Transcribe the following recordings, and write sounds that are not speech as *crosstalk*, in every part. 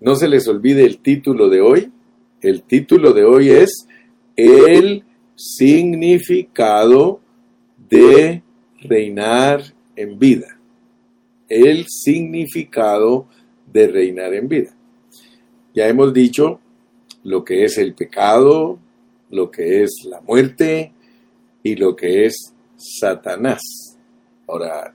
No se les olvide el título de hoy. El título de hoy es El significado de reinar en vida. El significado de reinar en vida. Ya hemos dicho lo que es el pecado, lo que es la muerte y lo que es Satanás. Ahora,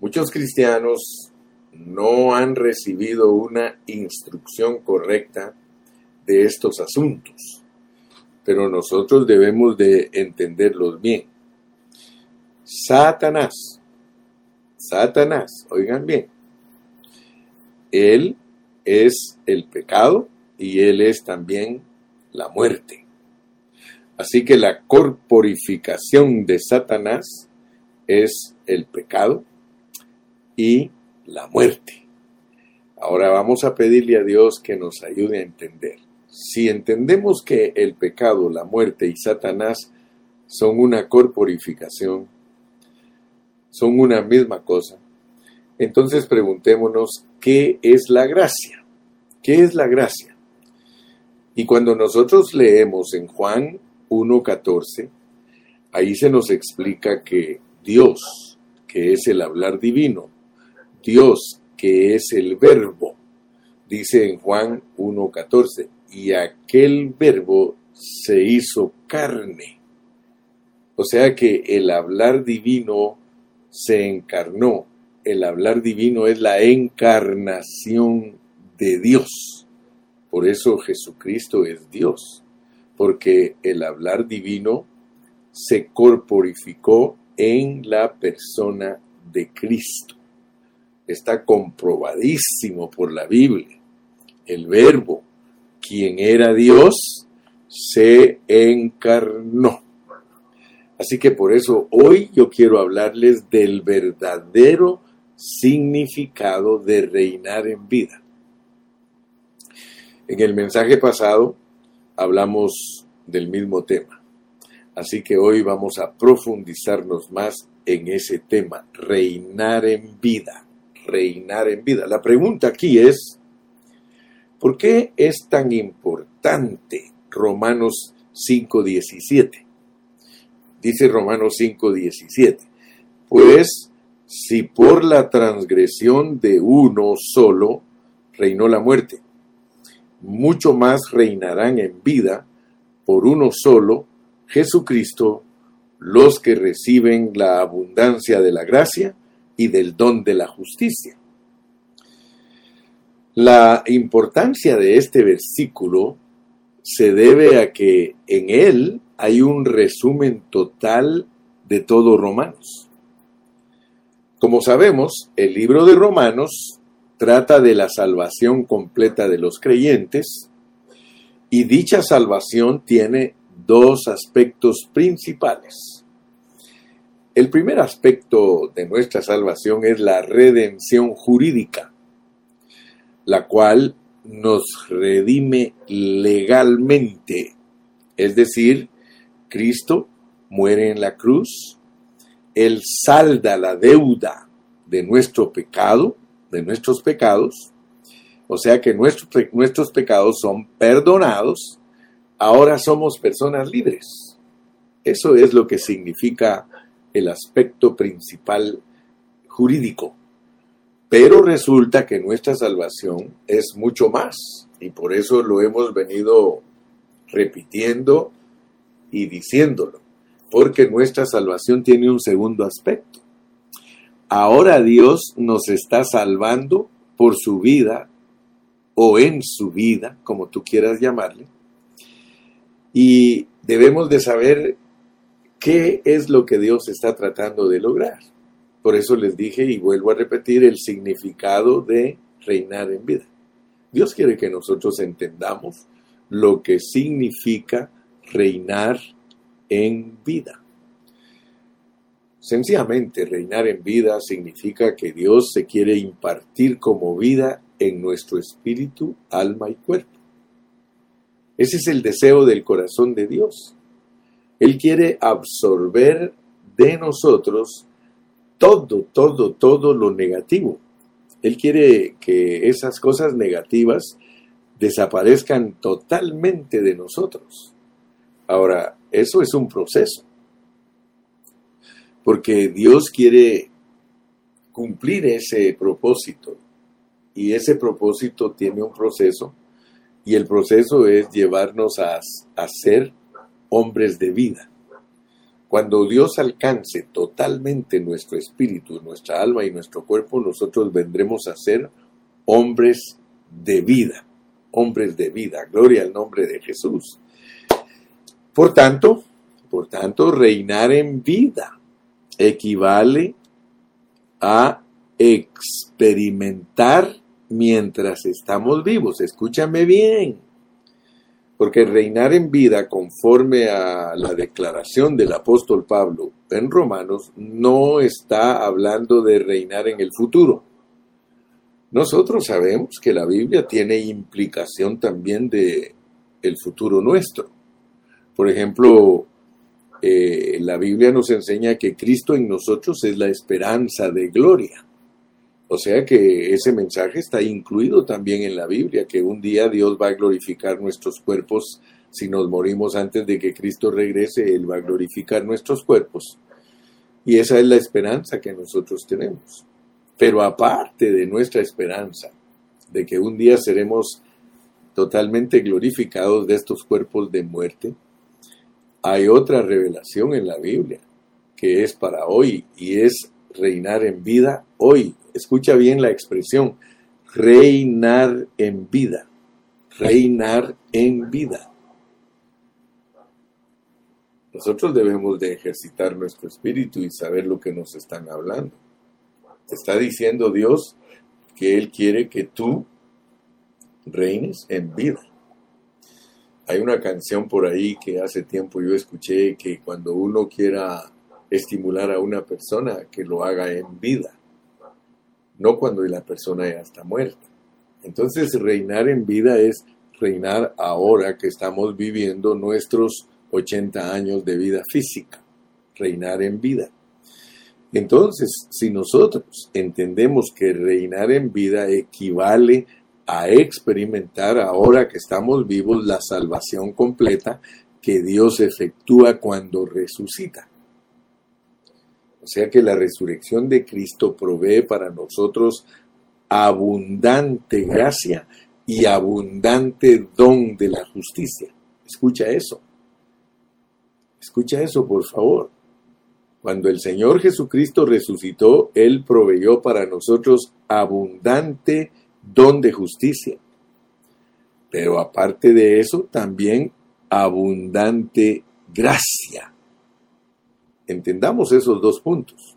muchos cristianos no han recibido una instrucción correcta de estos asuntos, pero nosotros debemos de entenderlos bien. Satanás, Satanás, oigan bien, él es el pecado y él es también la muerte. Así que la corporificación de Satanás es el pecado y la muerte. Ahora vamos a pedirle a Dios que nos ayude a entender. Si entendemos que el pecado, la muerte y Satanás son una corporificación, son una misma cosa, entonces preguntémonos qué es la gracia. ¿Qué es la gracia? Y cuando nosotros leemos en Juan 1.14, ahí se nos explica que Dios, que es el hablar divino, Dios, que es el verbo, dice en Juan 1.14, y aquel verbo se hizo carne. O sea que el hablar divino se encarnó. El hablar divino es la encarnación de Dios. Por eso Jesucristo es Dios, porque el hablar divino se corporificó en la persona de Cristo. Está comprobadísimo por la Biblia. El verbo, quien era Dios, se encarnó. Así que por eso hoy yo quiero hablarles del verdadero significado de reinar en vida. En el mensaje pasado hablamos del mismo tema, así que hoy vamos a profundizarnos más en ese tema, reinar en vida, reinar en vida. La pregunta aquí es, ¿por qué es tan importante Romanos 5.17? Dice Romanos 5.17, pues si por la transgresión de uno solo reinó la muerte, mucho más reinarán en vida por uno solo, Jesucristo, los que reciben la abundancia de la gracia y del don de la justicia. La importancia de este versículo se debe a que en él hay un resumen total de todo Romanos. Como sabemos, el libro de Romanos trata de la salvación completa de los creyentes y dicha salvación tiene dos aspectos principales. El primer aspecto de nuestra salvación es la redención jurídica, la cual nos redime legalmente, es decir, Cristo muere en la cruz, Él salda la deuda de nuestro pecado, de nuestros pecados, o sea que nuestros, nuestros pecados son perdonados, ahora somos personas libres. Eso es lo que significa el aspecto principal jurídico. Pero resulta que nuestra salvación es mucho más y por eso lo hemos venido repitiendo y diciéndolo, porque nuestra salvación tiene un segundo aspecto. Ahora Dios nos está salvando por su vida o en su vida, como tú quieras llamarle, y debemos de saber qué es lo que Dios está tratando de lograr. Por eso les dije y vuelvo a repetir el significado de reinar en vida. Dios quiere que nosotros entendamos lo que significa reinar en vida. Sencillamente, reinar en vida significa que Dios se quiere impartir como vida en nuestro espíritu, alma y cuerpo. Ese es el deseo del corazón de Dios. Él quiere absorber de nosotros todo, todo, todo lo negativo. Él quiere que esas cosas negativas desaparezcan totalmente de nosotros. Ahora, eso es un proceso, porque Dios quiere cumplir ese propósito y ese propósito tiene un proceso y el proceso es llevarnos a, a ser hombres de vida. Cuando Dios alcance totalmente nuestro espíritu, nuestra alma y nuestro cuerpo, nosotros vendremos a ser hombres de vida, hombres de vida. Gloria al nombre de Jesús. Por tanto, por tanto, reinar en vida equivale a experimentar mientras estamos vivos. Escúchame bien porque reinar en vida conforme a la declaración del apóstol Pablo en Romanos no está hablando de reinar en el futuro. Nosotros sabemos que la Biblia tiene implicación también de el futuro nuestro. Por ejemplo, eh, la Biblia nos enseña que Cristo en nosotros es la esperanza de gloria. O sea que ese mensaje está incluido también en la Biblia, que un día Dios va a glorificar nuestros cuerpos. Si nos morimos antes de que Cristo regrese, Él va a glorificar nuestros cuerpos. Y esa es la esperanza que nosotros tenemos. Pero aparte de nuestra esperanza, de que un día seremos totalmente glorificados de estos cuerpos de muerte, hay otra revelación en la Biblia que es para hoy y es reinar en vida hoy escucha bien la expresión, reinar en vida, reinar en vida. Nosotros debemos de ejercitar nuestro espíritu y saber lo que nos están hablando. Está diciendo Dios que Él quiere que tú reines en vida. Hay una canción por ahí que hace tiempo yo escuché que cuando uno quiera estimular a una persona, que lo haga en vida no cuando la persona ya está muerta. Entonces, reinar en vida es reinar ahora que estamos viviendo nuestros 80 años de vida física, reinar en vida. Entonces, si nosotros entendemos que reinar en vida equivale a experimentar ahora que estamos vivos la salvación completa que Dios efectúa cuando resucita. O sea que la resurrección de Cristo provee para nosotros abundante gracia y abundante don de la justicia. Escucha eso. Escucha eso, por favor. Cuando el Señor Jesucristo resucitó, Él proveyó para nosotros abundante don de justicia. Pero aparte de eso, también abundante gracia. Entendamos esos dos puntos.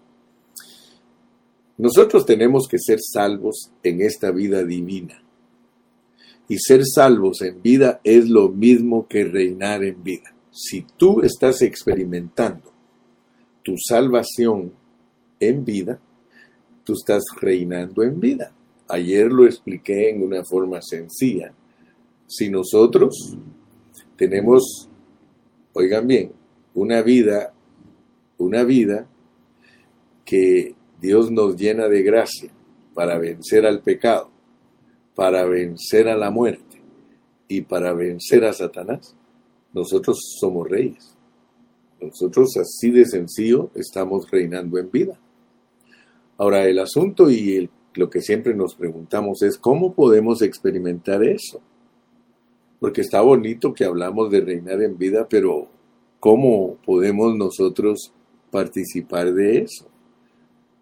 Nosotros tenemos que ser salvos en esta vida divina. Y ser salvos en vida es lo mismo que reinar en vida. Si tú estás experimentando tu salvación en vida, tú estás reinando en vida. Ayer lo expliqué en una forma sencilla. Si nosotros tenemos, oigan bien, una vida una vida que Dios nos llena de gracia para vencer al pecado, para vencer a la muerte y para vencer a Satanás, nosotros somos reyes. Nosotros así de sencillo estamos reinando en vida. Ahora el asunto y lo que siempre nos preguntamos es cómo podemos experimentar eso. Porque está bonito que hablamos de reinar en vida, pero ¿cómo podemos nosotros participar de eso.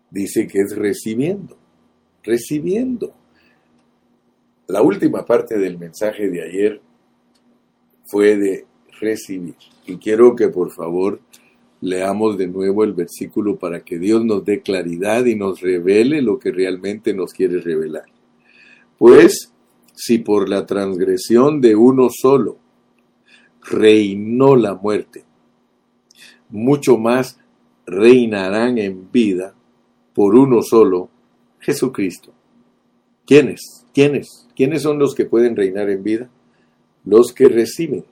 Dice que es recibiendo, recibiendo. La última parte del mensaje de ayer fue de recibir. Y quiero que por favor leamos de nuevo el versículo para que Dios nos dé claridad y nos revele lo que realmente nos quiere revelar. Pues, si por la transgresión de uno solo reinó la muerte, mucho más reinarán en vida por uno solo, Jesucristo. ¿Quiénes? ¿Quiénes? ¿Quiénes son los que pueden reinar en vida? Los que reciben,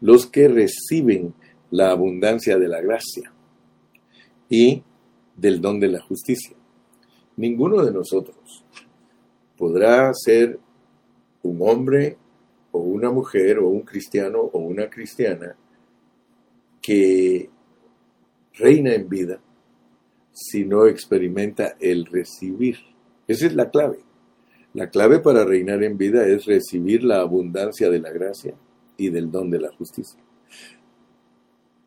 los que reciben la abundancia de la gracia y del don de la justicia. Ninguno de nosotros podrá ser un hombre o una mujer o un cristiano o una cristiana que reina en vida si no experimenta el recibir. Esa es la clave. La clave para reinar en vida es recibir la abundancia de la gracia y del don de la justicia.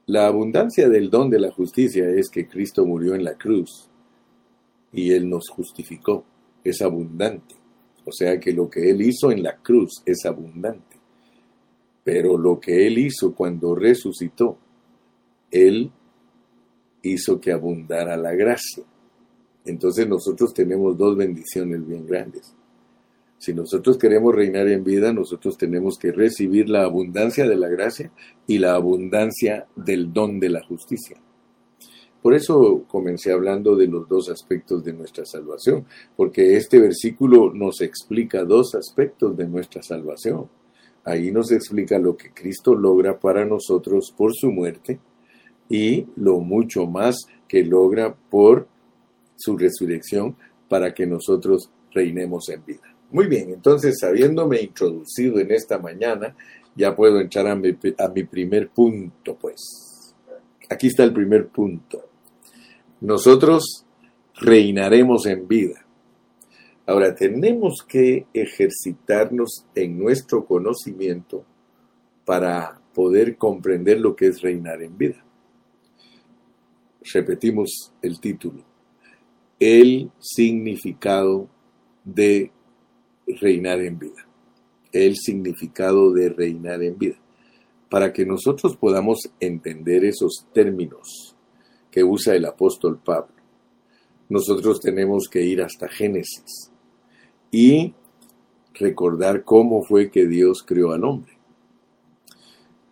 La abundancia del don de la justicia es que Cristo murió en la cruz y Él nos justificó. Es abundante. O sea que lo que Él hizo en la cruz es abundante. Pero lo que Él hizo cuando resucitó, Él hizo que abundara la gracia. Entonces nosotros tenemos dos bendiciones bien grandes. Si nosotros queremos reinar en vida, nosotros tenemos que recibir la abundancia de la gracia y la abundancia del don de la justicia. Por eso comencé hablando de los dos aspectos de nuestra salvación, porque este versículo nos explica dos aspectos de nuestra salvación. Ahí nos explica lo que Cristo logra para nosotros por su muerte y lo mucho más que logra por su resurrección para que nosotros reinemos en vida. Muy bien, entonces habiéndome introducido en esta mañana, ya puedo entrar a mi, a mi primer punto, pues. Aquí está el primer punto. Nosotros reinaremos en vida. Ahora, tenemos que ejercitarnos en nuestro conocimiento para poder comprender lo que es reinar en vida. Repetimos el título. El significado de reinar en vida. El significado de reinar en vida. Para que nosotros podamos entender esos términos que usa el apóstol Pablo, nosotros tenemos que ir hasta Génesis y recordar cómo fue que Dios creó al hombre.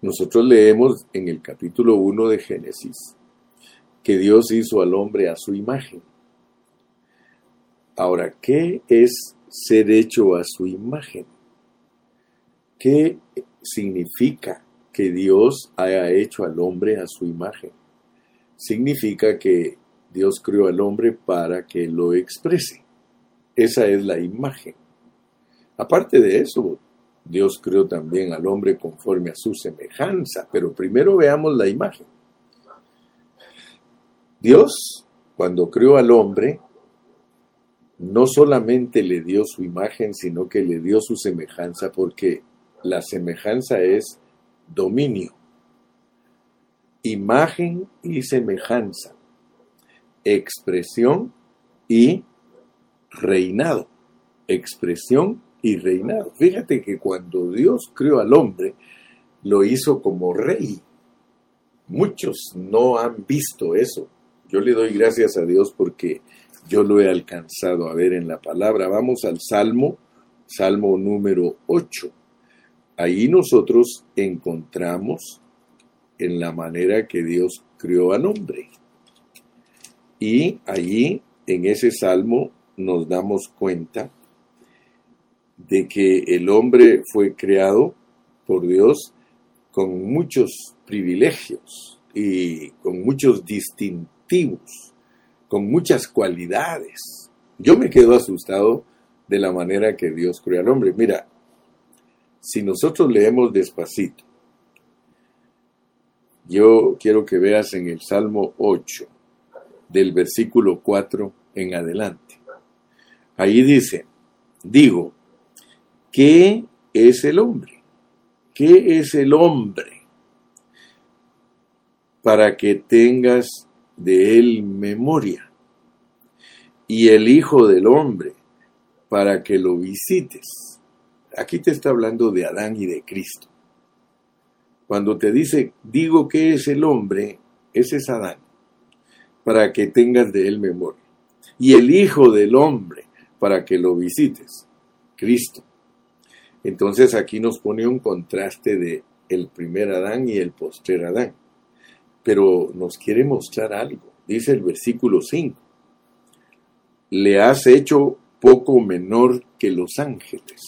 Nosotros leemos en el capítulo 1 de Génesis que Dios hizo al hombre a su imagen. Ahora, ¿qué es ser hecho a su imagen. ¿Qué significa que Dios haya hecho al hombre a su imagen? Significa que Dios creó al hombre para que lo exprese. Esa es la imagen. Aparte de eso, Dios creó también al hombre conforme a su semejanza, pero primero veamos la imagen. Dios, cuando creó al hombre, no solamente le dio su imagen, sino que le dio su semejanza, porque la semejanza es dominio. Imagen y semejanza. Expresión y reinado. Expresión y reinado. Fíjate que cuando Dios creó al hombre, lo hizo como rey. Muchos no han visto eso. Yo le doy gracias a Dios porque yo lo he alcanzado a ver en la palabra. Vamos al Salmo, Salmo número 8. Ahí nosotros encontramos en la manera que Dios creó al hombre. Y allí, en ese salmo, nos damos cuenta de que el hombre fue creado por Dios con muchos privilegios y con muchos con muchas cualidades. Yo me quedo asustado de la manera que Dios creó al hombre. Mira, si nosotros leemos despacito, yo quiero que veas en el Salmo 8, del versículo 4 en adelante. Ahí dice, digo, ¿qué es el hombre? ¿Qué es el hombre? Para que tengas de él memoria, y el Hijo del Hombre, para que lo visites. Aquí te está hablando de Adán y de Cristo. Cuando te dice, digo que es el hombre, ese es Adán, para que tengas de él memoria. Y el Hijo del Hombre, para que lo visites, Cristo. Entonces aquí nos pone un contraste de el primer Adán y el postrer Adán pero nos quiere mostrar algo. Dice el versículo 5, le has hecho poco menor que los ángeles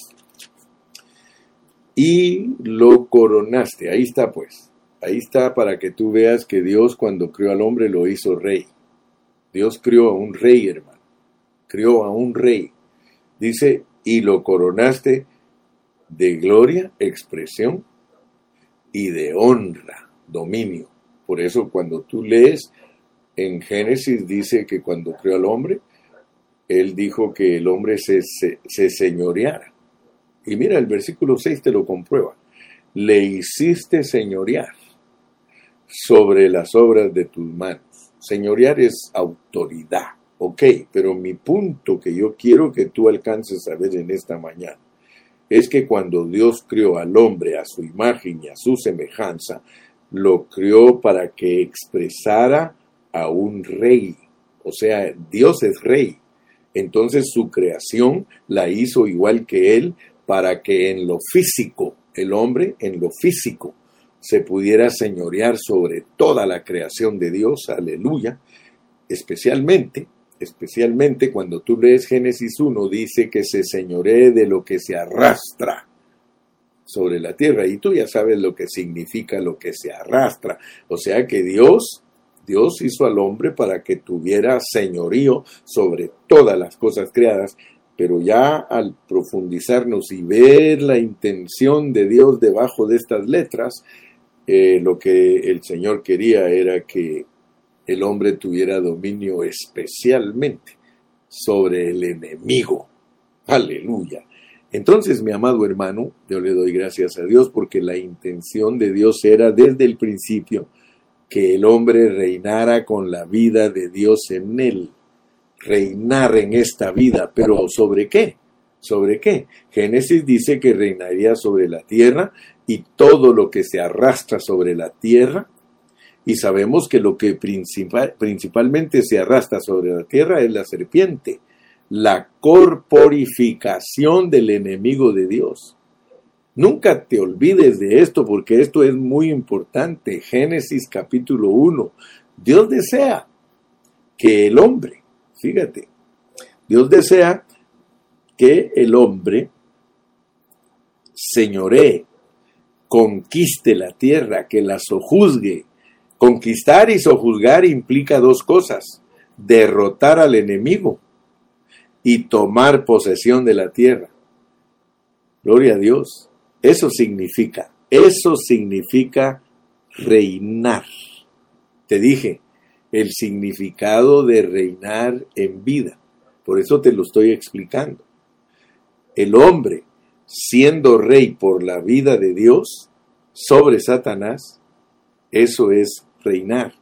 y lo coronaste. Ahí está pues, ahí está para que tú veas que Dios cuando creó al hombre lo hizo rey. Dios creó a un rey, hermano. crió a un rey. Dice, y lo coronaste de gloria, expresión, y de honra, dominio. Por eso cuando tú lees en Génesis dice que cuando creó al hombre, él dijo que el hombre se, se, señoreara. Y mira, el versículo 6 te lo comprueba. Le hiciste señorear sobre las obras de tus manos. Señorear es autoridad, ok, pero mi punto que yo quiero que tú alcances a ver en esta mañana es que cuando Dios creó al hombre a su imagen y a su semejanza, lo creó para que expresara a un rey. O sea, Dios es rey. Entonces su creación la hizo igual que él para que en lo físico, el hombre en lo físico, se pudiera señorear sobre toda la creación de Dios, aleluya, especialmente, especialmente cuando tú lees Génesis 1, dice que se señoree de lo que se arrastra sobre la tierra, y tú ya sabes lo que significa lo que se arrastra, o sea que Dios Dios hizo al hombre para que tuviera señorío sobre todas las cosas creadas, pero ya al profundizarnos y ver la intención de Dios debajo de estas letras, eh, lo que el Señor quería era que el hombre tuviera dominio especialmente sobre el enemigo. Aleluya. Entonces, mi amado hermano, yo le doy gracias a Dios porque la intención de Dios era desde el principio que el hombre reinara con la vida de Dios en él. Reinar en esta vida, pero ¿sobre qué? ¿Sobre qué? Génesis dice que reinaría sobre la tierra y todo lo que se arrastra sobre la tierra. Y sabemos que lo que principalmente se arrastra sobre la tierra es la serpiente, la corporificación del enemigo de Dios. Nunca te olvides de esto porque esto es muy importante. Génesis capítulo 1. Dios desea que el hombre, fíjate, Dios desea que el hombre señoree, conquiste la tierra, que la sojuzgue. Conquistar y sojuzgar implica dos cosas, derrotar al enemigo y tomar posesión de la tierra. Gloria a Dios. Eso significa, eso significa reinar. Te dije, el significado de reinar en vida. Por eso te lo estoy explicando. El hombre, siendo rey por la vida de Dios sobre Satanás, eso es reinar.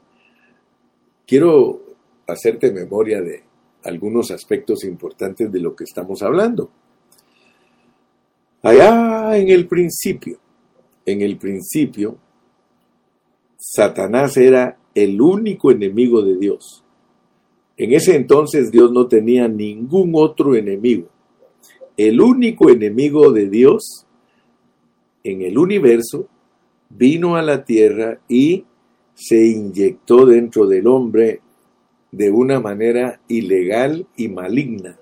Quiero hacerte memoria de algunos aspectos importantes de lo que estamos hablando. Allá en el principio, en el principio, Satanás era el único enemigo de Dios. En ese entonces Dios no tenía ningún otro enemigo. El único enemigo de Dios en el universo vino a la tierra y se inyectó dentro del hombre de una manera ilegal y maligna.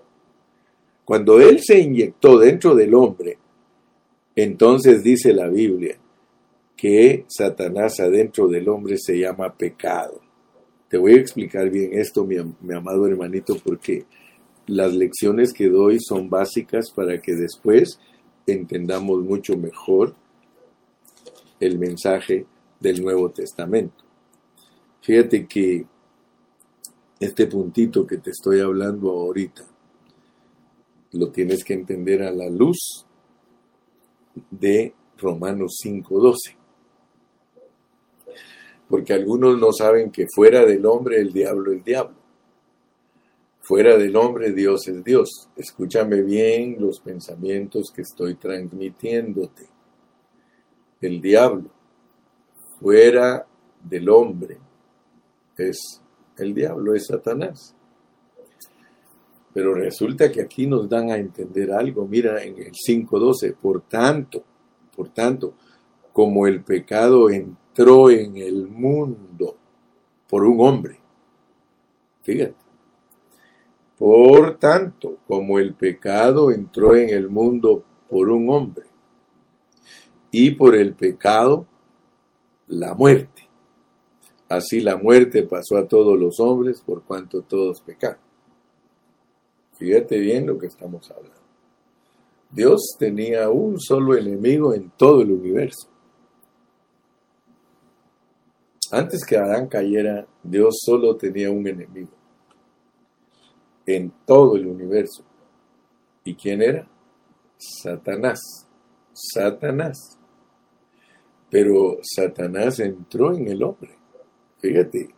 Cuando Él se inyectó dentro del hombre, entonces dice la Biblia que Satanás adentro del hombre se llama pecado. Te voy a explicar bien esto, mi, amado hermanito, porque las lecciones que doy son básicas para que después entendamos mucho mejor el mensaje del Nuevo Testamento. Fíjate que este puntito que te estoy hablando ahorita, lo tienes que entender a la luz de Romanos 5.12. Porque algunos no saben que fuera del hombre el diablo es diablo. Fuera del hombre Dios es Dios. Escúchame bien los pensamientos que estoy transmitiéndote. El diablo fuera del hombre es el diablo, es Satanás. Pero resulta que aquí nos dan a entender algo. Mira en el 5.12, por tanto, por tanto, como el pecado entró en el mundo por un hombre. Fíjate. Por tanto, como el pecado entró en el mundo por un hombre, y por el pecado la muerte. Así la muerte pasó a todos los hombres por cuanto todos pecaron. Fíjate bien lo que estamos hablando. Dios tenía un solo enemigo en todo el universo. Antes que Adán cayera, Dios solo tenía un enemigo en todo el universo. ¿Y quién era? Satanás. Satanás. Pero Satanás entró en el hombre. Fíjate,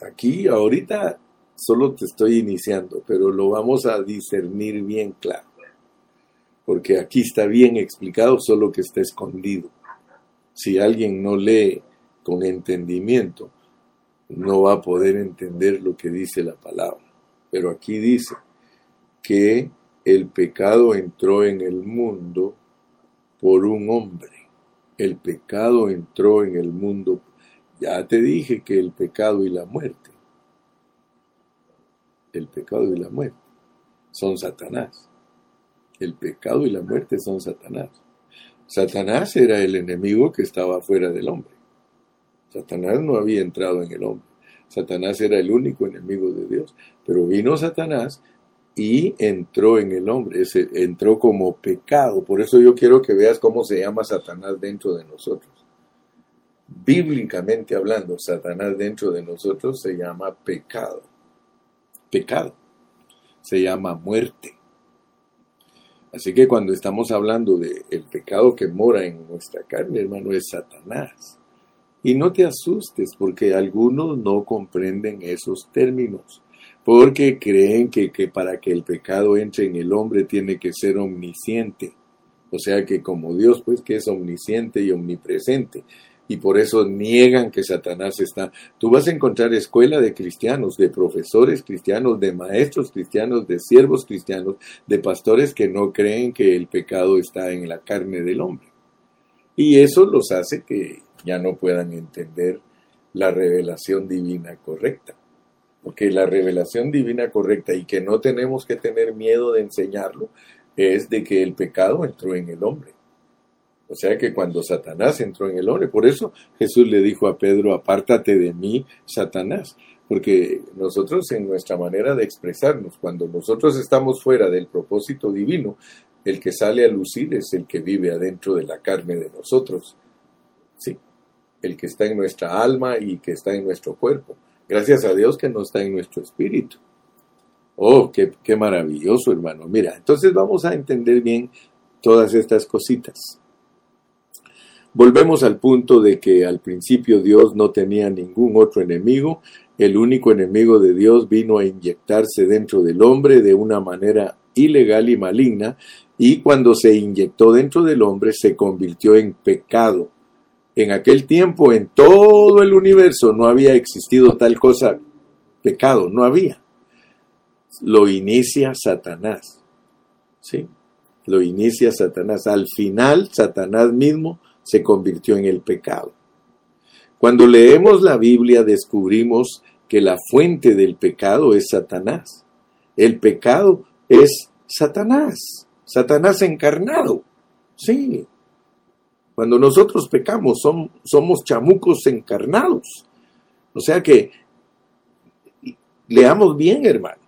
aquí ahorita solo te estoy iniciando, pero lo vamos a discernir bien claro. Porque aquí está bien explicado, solo que está escondido. Si alguien no lee con entendimiento, no va a poder entender lo que dice la palabra. Pero aquí dice que el pecado entró en el mundo por un hombre. El pecado entró en el mundo. Ya te dije que el pecado y la muerte, el pecado y la muerte son Satanás. El pecado y la muerte son Satanás. Satanás era el enemigo que estaba fuera del hombre. Satanás no había entrado en el hombre. Satanás era el único enemigo de Dios. Pero vino Satanás y entró en el hombre, entró como pecado. Por eso yo quiero que veas cómo se llama Satanás dentro de nosotros. Bíblicamente hablando, Satanás dentro de nosotros se llama pecado. Pecado. Se llama muerte. Así que cuando estamos hablando del el pecado que mora en nuestra carne, hermano, es Satanás. Y no te asustes porque algunos no comprenden esos términos, porque creen que, que, para que el pecado entre en el hombre tiene que ser omnisciente. O sea que como Dios, pues que es omnisciente y omnipresente. Y por eso niegan que Satanás está. Tú vas a encontrar escuela de cristianos, de profesores cristianos, de maestros cristianos, de siervos cristianos, de pastores que no creen que el pecado está en la carne del hombre. Y eso los hace que ya no puedan entender la revelación divina correcta. Porque la revelación divina correcta y que no tenemos que tener miedo de enseñarlo es de que el pecado entró en el hombre. O sea que cuando Satanás entró en el hombre, por eso Jesús le dijo a Pedro, apártate de mí, Satanás. Porque nosotros en nuestra manera de expresarnos, cuando nosotros estamos fuera del propósito divino, el que sale a lucir es el que vive adentro de la carne de nosotros. Sí, el que está en nuestra alma y que está en nuestro cuerpo. Gracias a Dios que no está en nuestro espíritu. Oh, qué, qué maravilloso, hermano. Mira, entonces vamos a entender bien todas estas cositas. Volvemos al punto de que al principio Dios no tenía ningún otro enemigo, el único enemigo de Dios vino a inyectarse dentro del hombre de una manera ilegal y maligna, y cuando se inyectó dentro del hombre se convirtió en pecado en aquel tiempo en todo el universo no había existido tal cosa, pecado, no había. Lo inicia Satanás. ¿Sí? Lo inicia Satanás. Al final, Satanás mismo se convirtió en el pecado. Cuando leemos la Biblia descubrimos que la fuente del pecado es Satanás. El pecado es Satanás. Satanás encarnado. Sí, cuando nosotros pecamos, somos chamucos encarnados. O sea que leamos bien, hermano.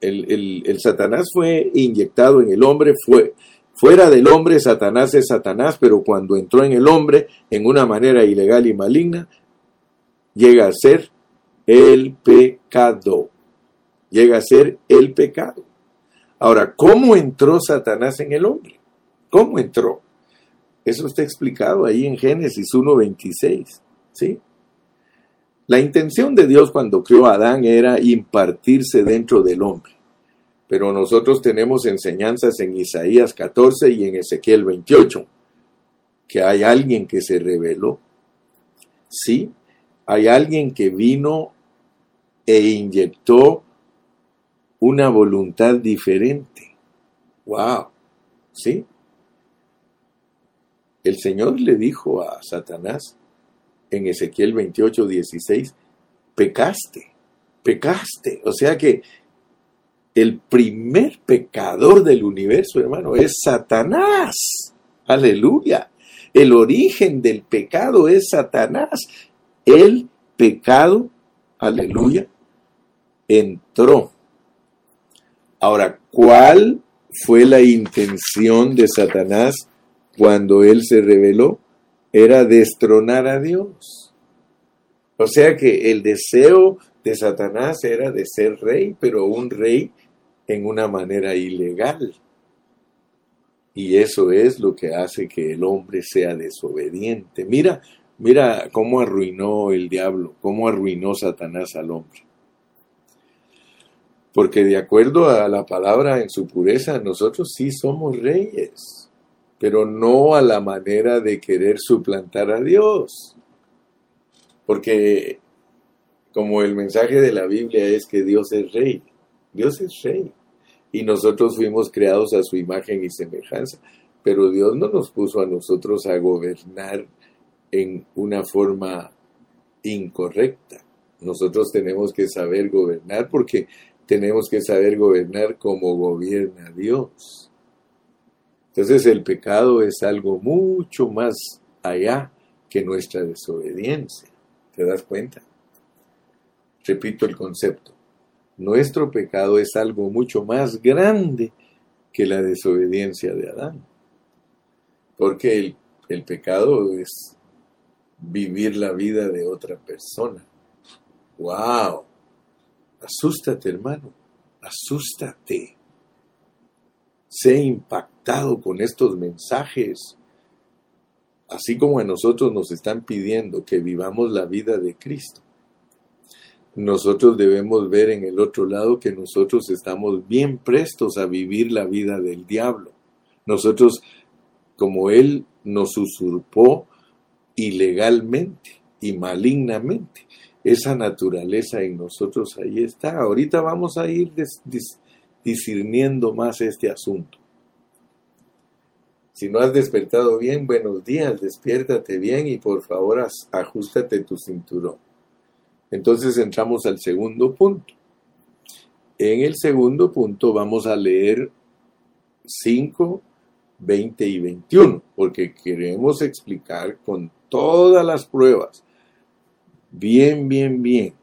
El, Satanás fue inyectado en el hombre, fue fuera del hombre, Satanás es Satanás, pero cuando entró en el hombre en una manera ilegal y maligna, llega a ser el pecado. Llega a ser el pecado. Ahora, ¿cómo entró Satanás en el hombre? ¿Cómo entró? Eso está explicado ahí en Génesis 1.26. ¿sí? La intención de Dios cuando creó a Adán era impartirse dentro del hombre. Pero nosotros tenemos enseñanzas en Isaías 14 y en Ezequiel 28, que hay alguien que se reveló. Sí, hay alguien que vino e inyectó una voluntad diferente. ¡Wow! ¿Sí? El Señor le dijo a Satanás en Ezequiel 28, 16, pecaste, pecaste. O sea que el primer pecador del universo, hermano, es Satanás. Aleluya. El origen del pecado es Satanás. El pecado, aleluya, entró. Ahora, ¿Cuál fue la intención de Satanás cuando él se rebeló? Era destronar a Dios. O sea que el deseo de Satanás era de ser rey, pero un rey en una manera ilegal. Y eso es lo que hace que el hombre sea desobediente. Mira, mira cómo arruinó el diablo, cómo arruinó Satanás al hombre. Porque de acuerdo a la palabra en su pureza, nosotros sí somos reyes, pero no a la manera de querer suplantar a Dios. Porque como el mensaje de la Biblia es que Dios es rey, Dios es rey y nosotros fuimos creados a su imagen y semejanza. Pero Dios no nos puso a nosotros a gobernar en una forma incorrecta. Nosotros tenemos que saber gobernar porque tenemos que saber gobernar como gobierna Dios. Entonces el pecado es algo mucho más allá que nuestra desobediencia. ¿Te das cuenta? Repito el concepto nuestro pecado es algo mucho más grande que la desobediencia de Adán. Porque el, pecado es vivir la vida de otra persona. ¡Wow! Asústate, hermano. Asústate. Sé impactado con estos mensajes. Así como a nosotros nos están pidiendo que vivamos la vida de Cristo nosotros debemos ver en el otro lado que nosotros estamos bien prestos a vivir la vida del diablo. Nosotros, como Él nos usurpó ilegalmente y malignamente, esa naturaleza en nosotros ahí está. Ahorita vamos a ir discerniendo más este asunto. Si no has despertado bien, buenos días, despiértate bien y por favor ajustate tu cinturón. Entonces entramos al segundo punto. En el segundo punto vamos a leer 5, 20 y 21, porque queremos explicar con todas las pruebas, bien, bien, bien.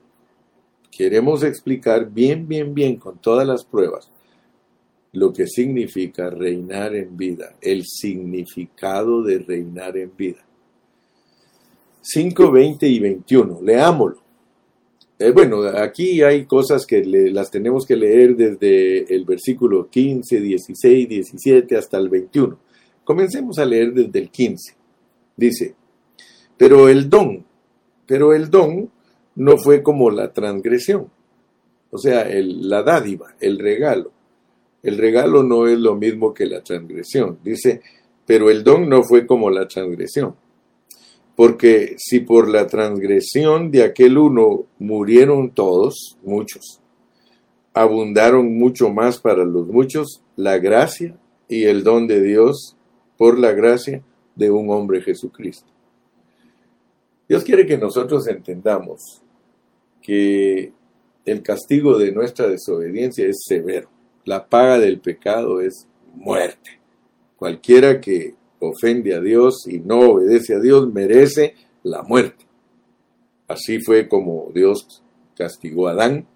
Queremos explicar bien, bien, bien, con todas las pruebas, lo que significa reinar en vida, el significado de reinar en vida. 5, 20 y 21. Leámoslo. Eh, bueno, aquí hay cosas que las tenemos que leer desde el versículo 15, 16, 17 hasta el 21. Comencemos a leer desde el 15. Dice, pero el don, pero el don no fue como la transgresión, o sea, la dádiva, el regalo. El regalo no es lo mismo que la transgresión. Dice, pero el don no fue como la transgresión porque si por la transgresión de aquel uno murieron todos, muchos, abundaron mucho más para los muchos la gracia y el don de Dios por la gracia de un hombre Jesucristo. Dios quiere que nosotros entendamos que el castigo de nuestra desobediencia es severo. La paga del pecado es muerte. Cualquiera que ofende a Dios y no obedece a Dios, merece la muerte. Así fue como Dios castigó a Adán.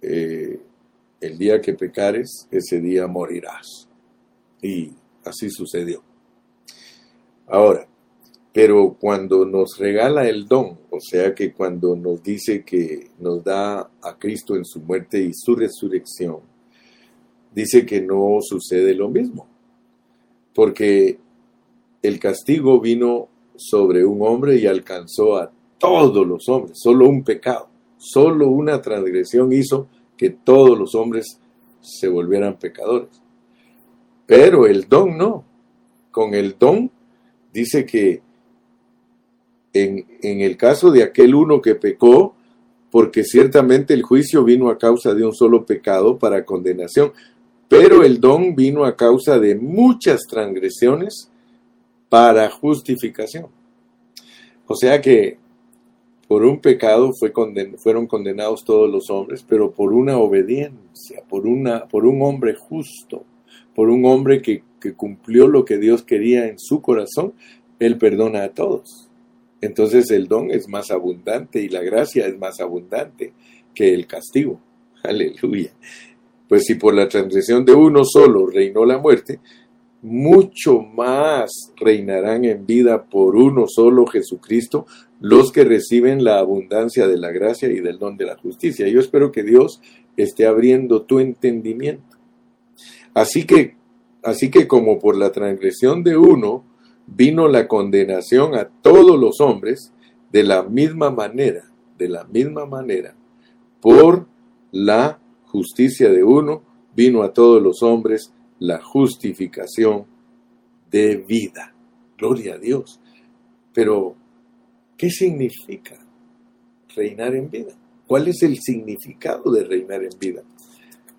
Eh, el día que pecares, ese día morirás. Y así sucedió. Ahora, pero cuando nos regala el don, o sea que cuando nos dice que nos da a Cristo en su muerte y su resurrección, dice que no sucede lo mismo. Porque el castigo vino sobre un hombre y alcanzó a todos los hombres. Solo un pecado, solo una transgresión hizo que todos los hombres se volvieran pecadores. Pero el don no. Con el don dice que en, en, el caso de aquel uno que pecó, porque ciertamente el juicio vino a causa de un solo pecado para condenación, pero el don vino a causa de muchas transgresiones para justificación. O sea que por un pecado fue fueron condenados todos los hombres, pero por una obediencia, por, una, por un hombre justo, por un hombre que, que cumplió lo que Dios quería en su corazón, Él perdona a todos. Entonces el don es más abundante y la gracia es más abundante que el castigo. *laughs* Aleluya. Pues si por la transgresión de uno solo reinó la muerte, mucho más reinarán en vida por uno solo Jesucristo los que reciben la abundancia de la gracia y del don de la justicia. Yo espero que Dios esté abriendo tu entendimiento. Así que, así que como por la transgresión de uno vino la condenación a todos los hombres, de la misma manera, de la misma manera, por la justicia de uno vino a todos los hombres la justificación de vida. Gloria a Dios. Pero, ¿qué significa reinar en vida? ¿Cuál es el significado de reinar en vida?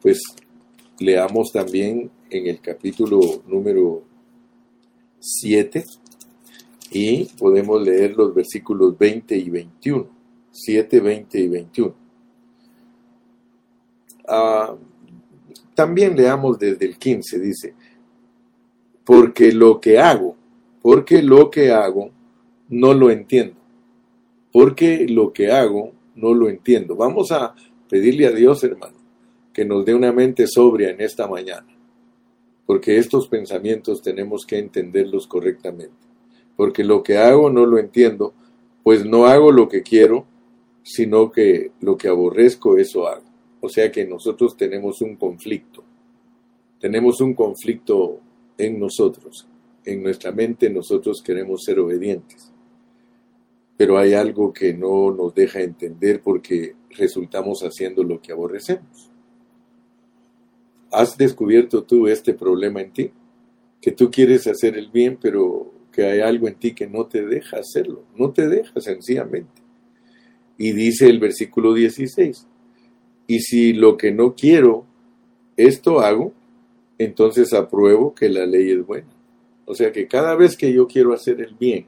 Pues leamos también en el capítulo número 7 y podemos leer los versículos 20 y 21. 7, 20 y 21. Ah, también leamos desde el 15, dice, porque lo que hago, porque lo que hago, no lo entiendo. Porque lo que hago, no lo entiendo. Vamos a pedirle a Dios, hermano, que nos dé una mente sobria en esta mañana. Porque estos pensamientos tenemos que entenderlos correctamente. Porque lo que hago no lo entiendo, pues no hago lo que quiero, sino que lo que aborrezco, eso hago. O sea que nosotros tenemos un conflicto. Tenemos un conflicto en nosotros. En nuestra mente nosotros queremos ser obedientes. Pero hay algo que no nos deja entender porque resultamos haciendo lo que aborrecemos. ¿Has descubierto tú este problema en ti? Que tú quieres hacer el bien, pero que hay algo en ti que no te deja hacerlo. No te deja sencillamente. Y dice el versículo 16, y si lo que no quiero, esto hago, entonces apruebo que la ley es buena. O sea que cada vez que yo quiero hacer el bien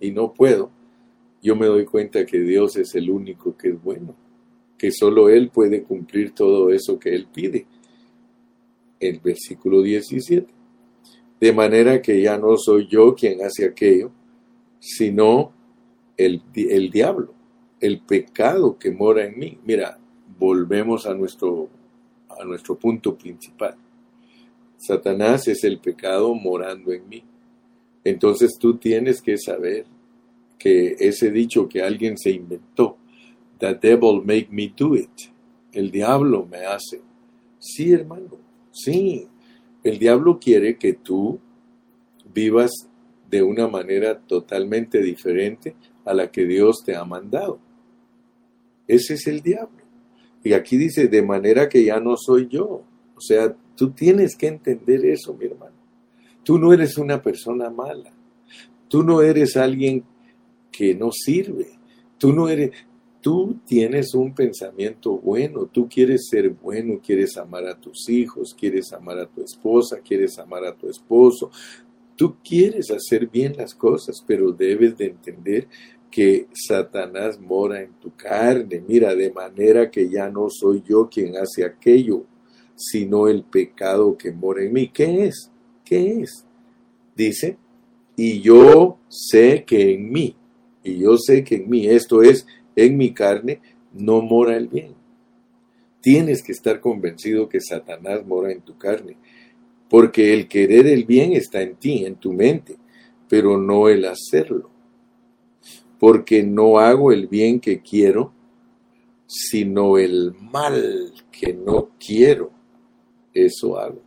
y no puedo, yo me doy cuenta que Dios es el único que es bueno, que solo Él puede cumplir todo eso que Él pide. El versículo 17. De manera que ya no soy yo quien hace aquello, sino el, el diablo, el pecado que mora en mí. Mira, volvemos a nuestro, a nuestro punto principal. Satanás es el pecado morando en mí. Entonces tú tienes que saber que ese dicho que alguien se inventó, The devil make me do it, el diablo me hace. Sí, hermano, sí, el diablo quiere que tú vivas de una manera totalmente diferente a la que Dios te ha mandado. Ese es el diablo. Y aquí dice, de manera que ya no soy yo. O sea, tú tienes que entender eso, mi hermano. Tú no eres una persona mala. Tú no eres alguien que no sirve. Tú no eres, tú tienes un pensamiento bueno, tú quieres ser bueno, quieres amar a tus hijos, quieres amar a tu esposa, quieres amar a tu esposo. Tú quieres hacer bien las cosas, pero debes de entender que Satanás mora en tu carne. Mira, de manera que ya no soy yo quien hace aquello, sino el pecado que mora en mí. ¿Qué es? ¿Qué es? Dice, y yo sé que en mí, y yo sé que en mí, esto es, en mi carne, no mora el bien. Tienes que estar convencido que Satanás mora en tu carne, porque el querer el bien está en ti, en tu mente, pero no el hacerlo porque no hago el bien que quiero, sino el mal que no quiero, eso hago.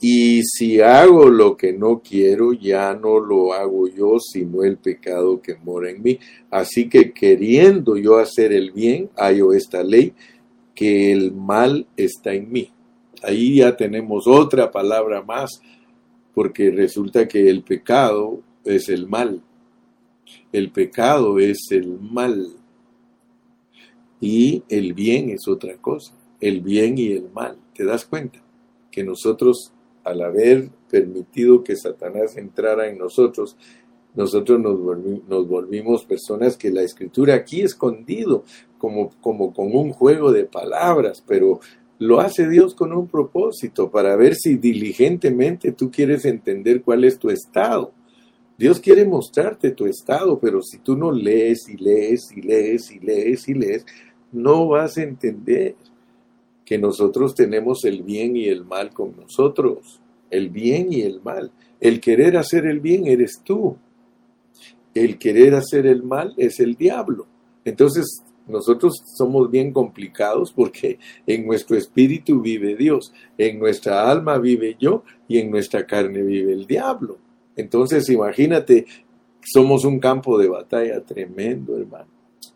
Y si hago lo que no quiero, ya no lo hago yo, sino el pecado que mora en mí. Así que queriendo yo hacer el bien, hallo esta ley, que el mal está en mí. Ahí ya tenemos otra palabra más, porque resulta que el pecado es el mal. El pecado es el mal y el bien es otra cosa. El bien y el mal. ¿Te das cuenta? Que nosotros, al haber permitido que Satanás entrara en nosotros, nosotros nos, volvimos, personas que la escritura aquí escondido, como, como con un juego de palabras, pero lo hace Dios con un propósito, para ver si diligentemente tú quieres entender cuál es tu estado. Dios quiere mostrarte tu estado, pero si tú no lees y lees y lees y lees y lees, no vas a entender que nosotros tenemos el bien y el mal con nosotros, el bien y el mal. El querer hacer el bien eres tú, el querer hacer el mal es el diablo. Entonces, nosotros somos bien complicados porque en nuestro espíritu vive Dios, en nuestra alma vive yo y en nuestra carne vive el diablo. Entonces, imagínate, somos un campo de batalla tremendo, hermano.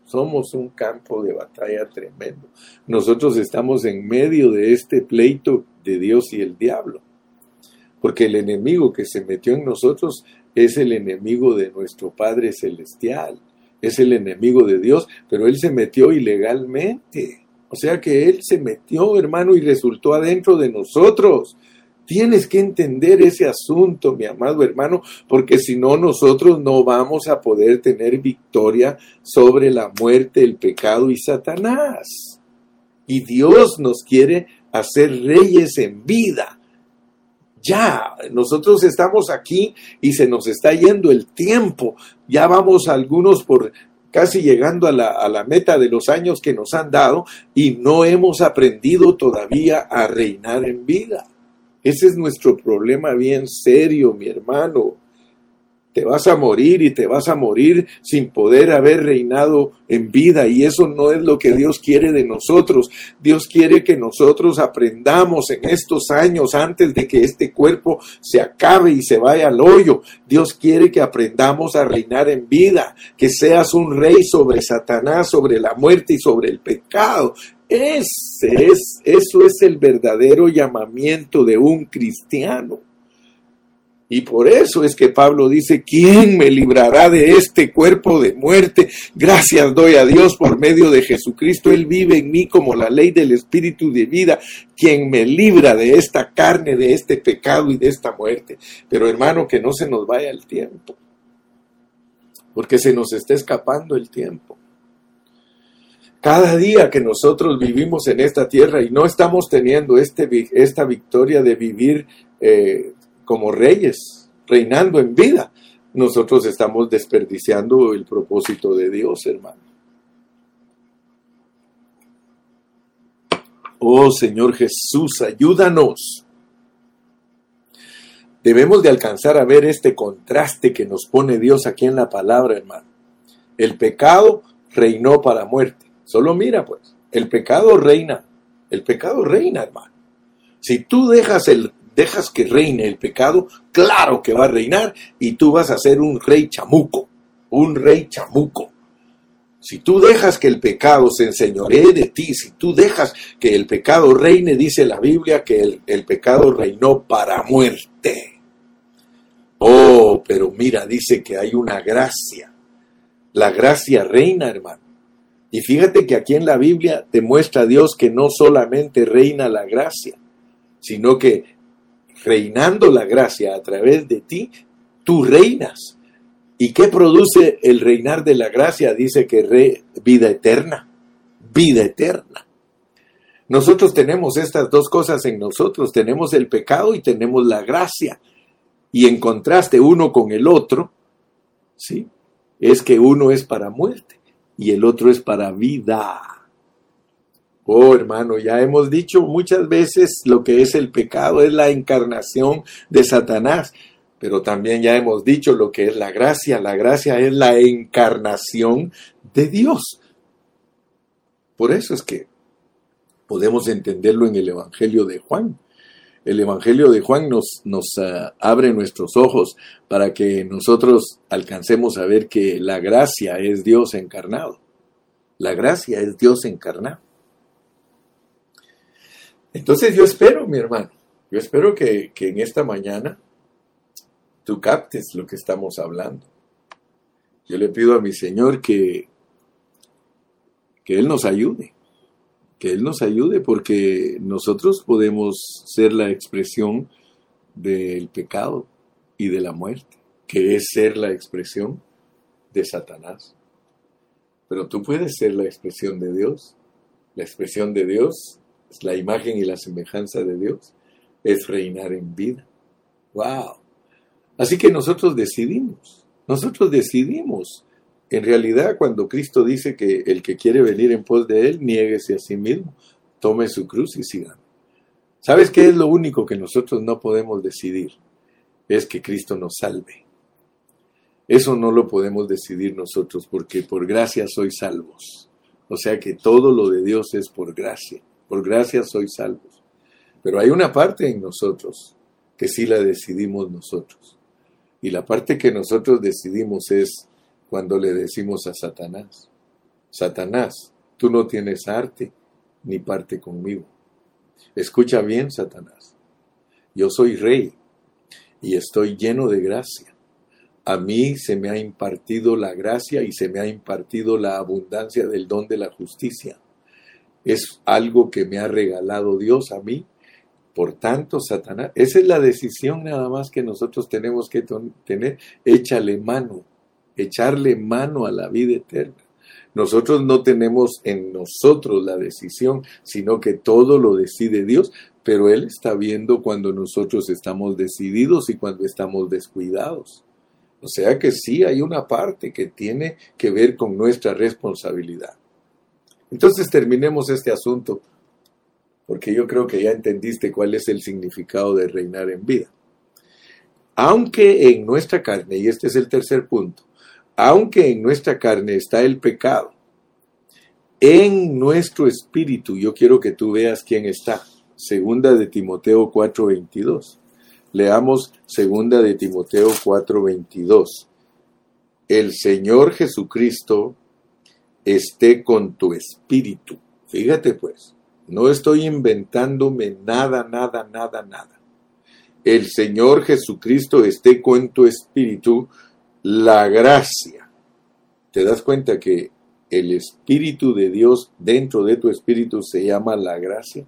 Somos un campo de batalla tremendo. Nosotros estamos en medio de este pleito de Dios y el diablo. Porque el enemigo que se metió en nosotros es el enemigo de nuestro Padre Celestial, es el enemigo de Dios, pero él se metió ilegalmente. O sea que él se metió, hermano, y resultó adentro de nosotros. Tienes que entender ese asunto, mi amado hermano, porque si no nosotros no vamos a poder tener victoria sobre la muerte, el pecado y Satanás. Y Dios nos quiere hacer reyes en vida ya, nosotros estamos aquí y se nos está yendo el tiempo. Ya vamos algunos por casi llegando a la, a la, meta de los años que nos han dado y no hemos aprendido todavía a reinar en vida. Ese es nuestro problema bien serio, mi hermano te vas a morir y te vas a morir sin poder haber reinado en vida. Y eso no es lo que Dios quiere de nosotros. Dios quiere que nosotros aprendamos en estos años antes de que este cuerpo se acabe y se vaya al hoyo. Dios quiere que aprendamos a reinar en vida, que seas un rey sobre Satanás, sobre la muerte y sobre el pecado. Ese es, eso es el verdadero llamamiento de un cristiano. Y por eso es que Pablo dice, ¿quién me librará de este cuerpo de muerte? Gracias doy a Dios por medio de Jesucristo. Él vive en mí como la ley del Espíritu de vida, quien me libra de esta carne, de este pecado y de esta muerte. Pero hermano, que no se nos vaya el tiempo, porque se nos está escapando el tiempo. Cada día que nosotros vivimos en esta tierra y no estamos teniendo este, esta victoria de vivir eh, como reyes, reinando en vida, nosotros estamos desperdiciando el propósito de Dios, hermano. Oh Señor Jesús, ayúdanos. Debemos de alcanzar a ver este contraste que nos pone Dios aquí en la palabra, hermano. El pecado reinó para muerte. Solo mira, pues, el pecado reina. El pecado reina, hermano. Si tú dejas el dejas que reine el pecado, claro que va a reinar y tú vas a ser un rey chamuco, un rey chamuco. Si tú dejas que el pecado se enseñoree de ti, si tú dejas que el pecado reine, dice la Biblia que el, el pecado reinó para muerte. Oh, pero mira, dice que hay una gracia. La gracia reina, hermano. Y fíjate que aquí en la Biblia demuestra Dios que no solamente reina la gracia, sino que reinando la gracia a través de ti, tú reinas. ¿Y qué produce el reinar de la gracia? Dice que re, vida eterna, vida eterna. Nosotros tenemos estas dos cosas en nosotros, tenemos el pecado y tenemos la gracia. Y en contraste uno con el otro, ¿sí? Es que uno es para muerte y el otro es para vida. Oh, hermano, ya hemos dicho muchas veces lo que es el pecado, es la encarnación de Satanás, pero también ya hemos dicho lo que es la gracia. La gracia es la encarnación de Dios. Por eso es que podemos entenderlo en el Evangelio de Juan. El Evangelio de Juan nos, uh, abre nuestros ojos para que nosotros alcancemos a ver que la gracia es Dios encarnado. La gracia es Dios encarnado. Entonces yo espero, mi hermano, yo espero que, en esta mañana tú captes lo que estamos hablando. Yo le pido a mi Señor que, que Él nos ayude, que Él nos ayude porque nosotros podemos ser la expresión del pecado y de la muerte, que es ser la expresión de Satanás. Pero tú puedes ser la expresión de Dios. La expresión de Dios la imagen y la semejanza de Dios, es reinar en vida. ¡Wow! Así que nosotros decidimos, nosotros decidimos. En realidad, cuando Cristo dice que el que quiere venir en pos de Él, niéguese a sí mismo, tome su cruz y siga. ¿Sabes qué es lo único que nosotros no podemos decidir? Es que Cristo nos salve. Eso no lo podemos decidir nosotros porque por gracia sois salvos. O sea que todo lo de Dios es por gracia. Por gracia sois salvos. Pero hay una parte en nosotros que sí la decidimos nosotros. Y la parte que nosotros decidimos es cuando le decimos a Satanás, Satanás, tú no tienes arte ni parte conmigo. Escucha bien, Satanás. Yo soy rey y estoy lleno de gracia. A mí se me ha impartido la gracia y se me ha impartido la abundancia del don de la justicia. Es algo que me ha regalado Dios a mí. Por tanto, Satanás, esa es la decisión nada más que nosotros tenemos que tener. Échale mano, echarle mano a la vida eterna. Nosotros no tenemos en nosotros la decisión, sino que todo lo decide Dios, pero Él está viendo cuando nosotros estamos decididos y cuando estamos descuidados. O sea que sí hay una parte que tiene que ver con nuestra responsabilidad. Entonces terminemos este asunto, porque yo creo que ya entendiste cuál es el significado de reinar en vida. Aunque en nuestra carne, y este es el tercer punto, aunque en nuestra carne está el pecado, en nuestro espíritu, yo quiero que tú veas quién está. Segunda de Timoteo 4:22. Leamos segunda de Timoteo 4:22. El Señor Jesucristo esté con tu espíritu. Fíjate pues, no estoy inventándome nada, nada, nada, nada. El Señor Jesucristo esté con tu espíritu la gracia. ¿Te das cuenta que el Espíritu de Dios dentro de tu espíritu se llama la gracia?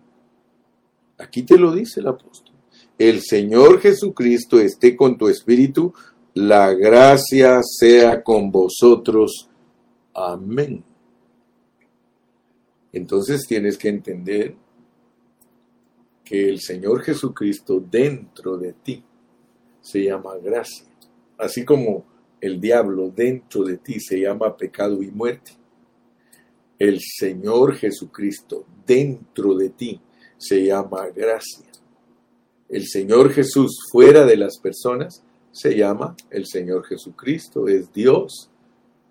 Aquí te lo dice el apóstol. El Señor Jesucristo esté con tu espíritu, la gracia sea con vosotros. Amén. Entonces tienes que entender que el Señor Jesucristo dentro de ti se llama gracia. Así como el diablo dentro de ti se llama pecado y muerte. El Señor Jesucristo dentro de ti se llama gracia. El Señor Jesús fuera de las personas se llama el Señor Jesucristo, es Dios.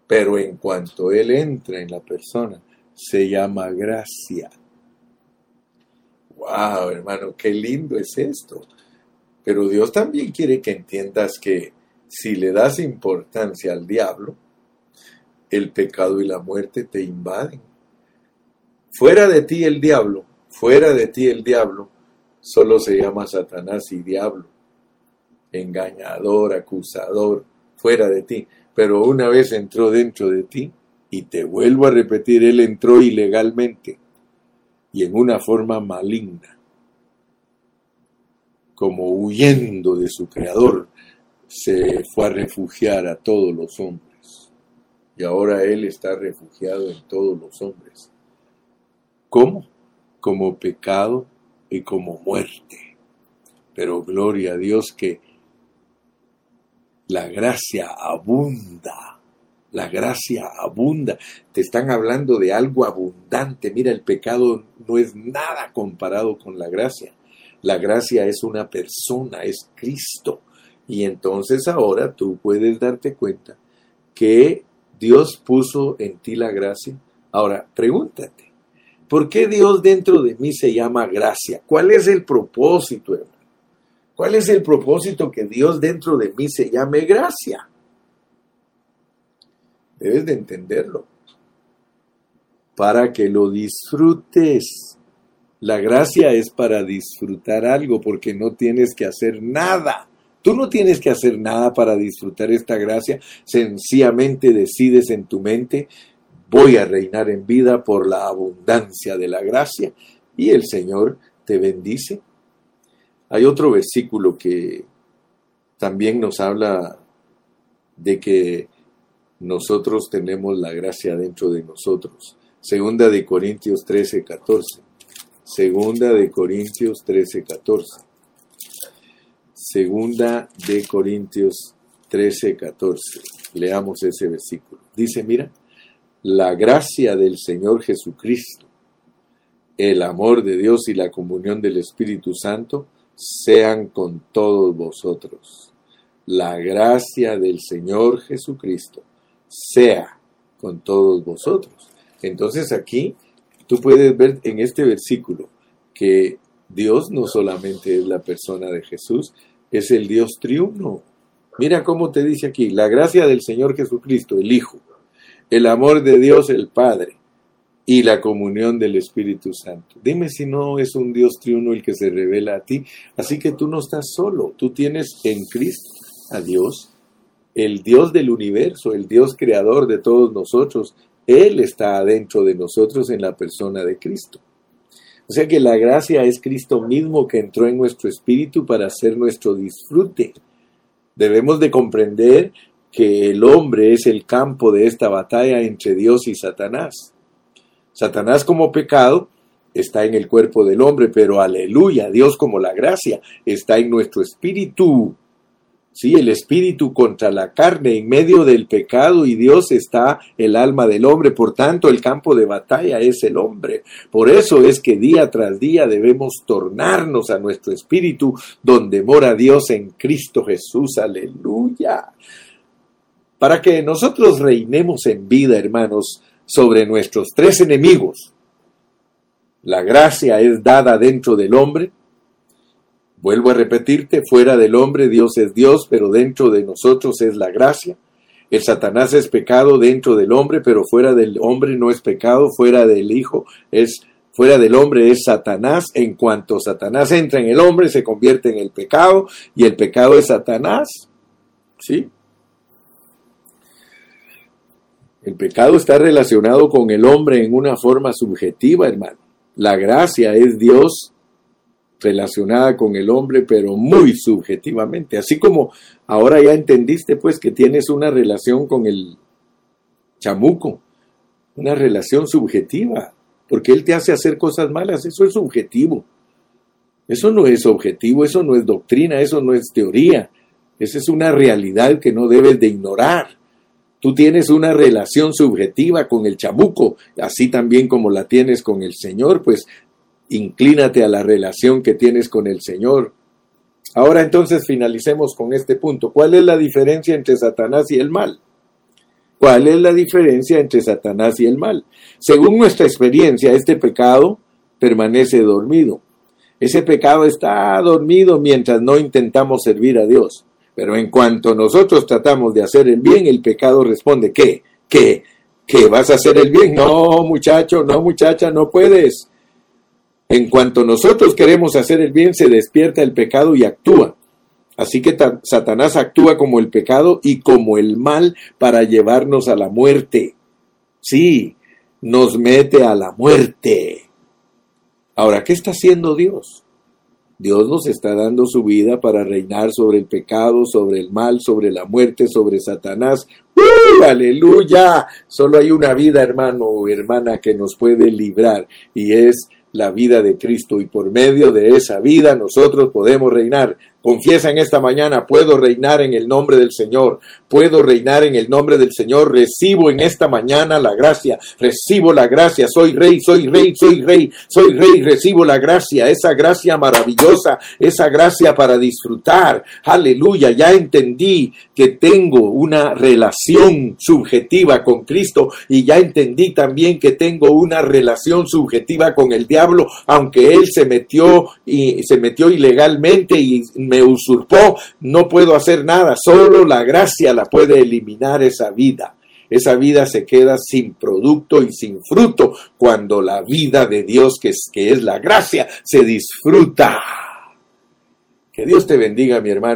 Pero en cuanto Él entra en la persona, se llama gracia. ¡Wow, hermano! ¡Qué lindo es esto! Pero Dios también quiere que entiendas que si le das importancia al diablo, el pecado y la muerte te invaden. Fuera de ti el diablo, fuera de ti el diablo, solo se llama Satanás y diablo, engañador, acusador, fuera de ti. Pero una vez entró dentro de ti, y te vuelvo a repetir, él entró ilegalmente y en una forma maligna, como huyendo de su creador, se fue a refugiar a todos los hombres. Y ahora Él está refugiado en todos los hombres. ¿Cómo? Como pecado y como muerte. Pero gloria a Dios que la gracia abunda. La gracia abunda. Te están hablando de algo abundante. Mira, el pecado no es nada comparado con la gracia. La gracia es una persona, es Cristo. Y entonces ahora tú puedes darte cuenta que Dios puso en ti la gracia. Ahora, pregúntate, ¿por qué Dios dentro de mí se llama gracia? ¿Cuál es el propósito, hermano? ¿Cuál es el propósito que Dios dentro de mí se llame gracia? Debes de entenderlo. Para que lo disfrutes. La gracia es para disfrutar algo porque no tienes que hacer nada. Tú no tienes que hacer nada para disfrutar esta gracia, sencillamente decides en tu mente, voy a reinar en vida por la abundancia de la gracia y el Señor te bendice. Hay otro versículo que también nos habla de que nosotros tenemos la gracia dentro de nosotros. Segunda de Corintios 13, 14. Segunda de Corintios 13, 14. Segunda de Corintios 13, 14. Leamos ese versículo. Dice, mira, la gracia del Señor Jesucristo el amor de Dios y la comunión del Espíritu Santo sean con todos vosotros. La gracia del Señor Jesucristo sea con todos vosotros. Entonces aquí tú puedes ver en este versículo que Dios no solamente es la persona de Jesús, es el Dios triuno. Mira cómo te dice aquí, la gracia del Señor Jesucristo, el Hijo, el amor de Dios el Padre y la comunión del Espíritu Santo. Dime si no es un Dios triuno el que se revela a ti. Así que tú no estás solo, tú tienes en Cristo a Dios, el Dios del universo, el Dios creador de todos nosotros. Él está adentro de nosotros en la persona de Cristo. O sea que la gracia es Cristo mismo que entró en nuestro espíritu para hacer nuestro disfrute. Debemos de comprender que el hombre es el campo de esta batalla entre Dios y Satanás. Satanás como pecado está en el cuerpo del hombre, pero aleluya, Dios como la gracia está en nuestro espíritu. Sí, el espíritu contra la carne, en medio del pecado y Dios está el alma del hombre. Por tanto, el campo de batalla es el hombre. Por eso es que día tras día debemos tornarnos a nuestro espíritu donde mora Dios en Cristo Jesús. Aleluya. Para que nosotros reinemos en vida, hermanos, sobre nuestros tres enemigos. La gracia es dada dentro del hombre, Vuelvo a repetirte, fuera del hombre Dios es Dios, pero dentro de nosotros es la gracia. El Satanás es pecado dentro del hombre, pero fuera del hombre no es pecado, fuera del Hijo es fuera del hombre es Satanás. En cuanto Satanás entra en el hombre, se convierte en el pecado y el pecado es Satanás. ¿Sí? El pecado está relacionado con el hombre en una forma subjetiva, hermano. La gracia es Dios relacionada con el hombre, pero muy subjetivamente. Así como ahora ya entendiste pues que tienes una relación con el chamuco, una relación subjetiva, porque él te hace hacer cosas malas, eso es subjetivo. Eso no es objetivo, eso no es doctrina, eso no es teoría. Esa es una realidad que no debes de ignorar. Tú tienes una relación subjetiva con el chamuco, así también como la tienes con el Señor, pues inclínate a la relación que tienes con el Señor. Ahora entonces finalicemos con este punto. ¿Cuál es la diferencia entre Satanás y el mal? ¿Cuál es la diferencia entre Satanás y el mal? Según nuestra experiencia, este pecado permanece dormido. Ese pecado está dormido mientras no intentamos servir a Dios. Pero en cuanto nosotros tratamos de hacer el bien, el pecado responde, ¿qué? ¿Qué? ¿Qué vas a hacer el bien? No, muchacho, no, muchacha, no puedes. En cuanto nosotros queremos hacer el bien, se despierta el pecado y actúa. Así que Satanás actúa como el pecado y como el mal para llevarnos a la muerte. Sí, nos mete a la muerte. Ahora, ¿qué está haciendo Dios? Dios nos está dando su vida para reinar sobre el pecado, sobre el mal, sobre la muerte, sobre Satanás. ¡Uh! ¡Aleluya! Solo hay una vida, hermano o hermana, que nos puede librar y es la vida de Cristo y por medio de esa vida nosotros podemos reinar. Confiesa en esta mañana, puedo reinar en el nombre del Señor, puedo reinar en el nombre del Señor, recibo en esta mañana la gracia, recibo la gracia, soy rey, soy rey, soy rey, soy rey, recibo la gracia, esa gracia maravillosa, esa gracia para disfrutar. Aleluya, ya entendí que tengo una relación subjetiva con Cristo y ya entendí también que tengo una relación subjetiva con el diablo, aunque él se metió y se metió ilegalmente y me usurpó, no puedo hacer nada, solo la gracia la puede eliminar esa vida. Esa vida se queda sin producto y sin fruto cuando la vida de Dios, que es, que es la gracia, se disfruta. Que Dios te bendiga, mi hermano.